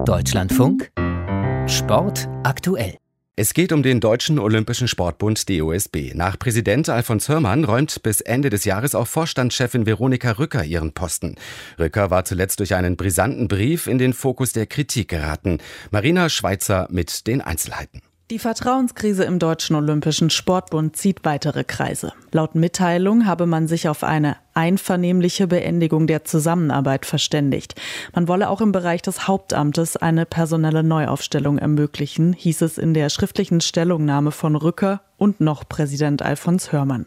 Deutschlandfunk Sport aktuell. Es geht um den Deutschen Olympischen Sportbund DOSB. Nach Präsident Alfons Hörmann räumt bis Ende des Jahres auch Vorstandschefin Veronika Rücker ihren Posten. Rücker war zuletzt durch einen brisanten Brief in den Fokus der Kritik geraten. Marina Schweizer mit den Einzelheiten. Die Vertrauenskrise im Deutschen Olympischen Sportbund zieht weitere Kreise. Laut Mitteilung habe man sich auf eine einvernehmliche Beendigung der Zusammenarbeit verständigt. Man wolle auch im Bereich des Hauptamtes eine personelle Neuaufstellung ermöglichen, hieß es in der schriftlichen Stellungnahme von Rücker und noch Präsident Alfons Hörmann.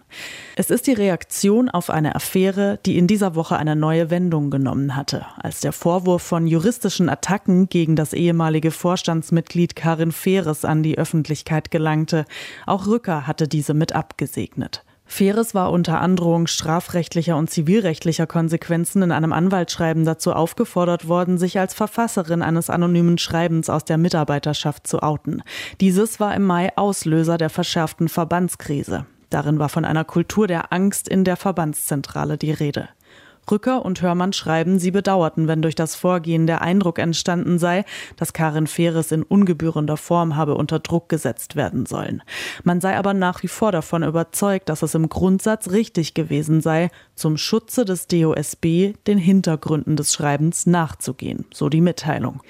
Es ist die Reaktion auf eine Affäre, die in dieser Woche eine neue Wendung genommen hatte, als der Vorwurf von juristischen Attacken gegen das ehemalige Vorstandsmitglied Karin Feres an die Öffentlichkeit gelangte. Auch Rücker hatte diese mit abgesegnet. Feres war unter Androhung strafrechtlicher und zivilrechtlicher Konsequenzen in einem Anwaltsschreiben dazu aufgefordert worden, sich als Verfasserin eines anonymen Schreibens aus der Mitarbeiterschaft zu outen. Dieses war im Mai Auslöser der verschärften Verbandskrise. Darin war von einer Kultur der Angst in der Verbandszentrale die Rede. Rücker und Hörmann schreiben, sie bedauerten, wenn durch das Vorgehen der Eindruck entstanden sei, dass Karin Feres in ungebührender Form habe unter Druck gesetzt werden sollen. Man sei aber nach wie vor davon überzeugt, dass es im Grundsatz richtig gewesen sei, zum Schutze des DOSB den Hintergründen des Schreibens nachzugehen, so die Mitteilung.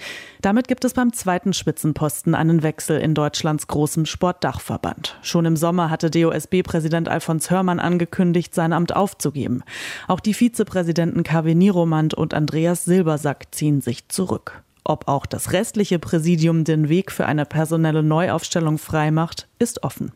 Damit gibt es beim zweiten Spitzenposten einen Wechsel in Deutschlands großem Sportdachverband. Schon im Sommer hatte DOSB-Präsident Alfons Hörmann angekündigt, sein Amt aufzugeben. Auch die Vizepräsidenten KW Niromand und Andreas Silbersack ziehen sich zurück. Ob auch das restliche Präsidium den Weg für eine personelle Neuaufstellung freimacht, ist offen.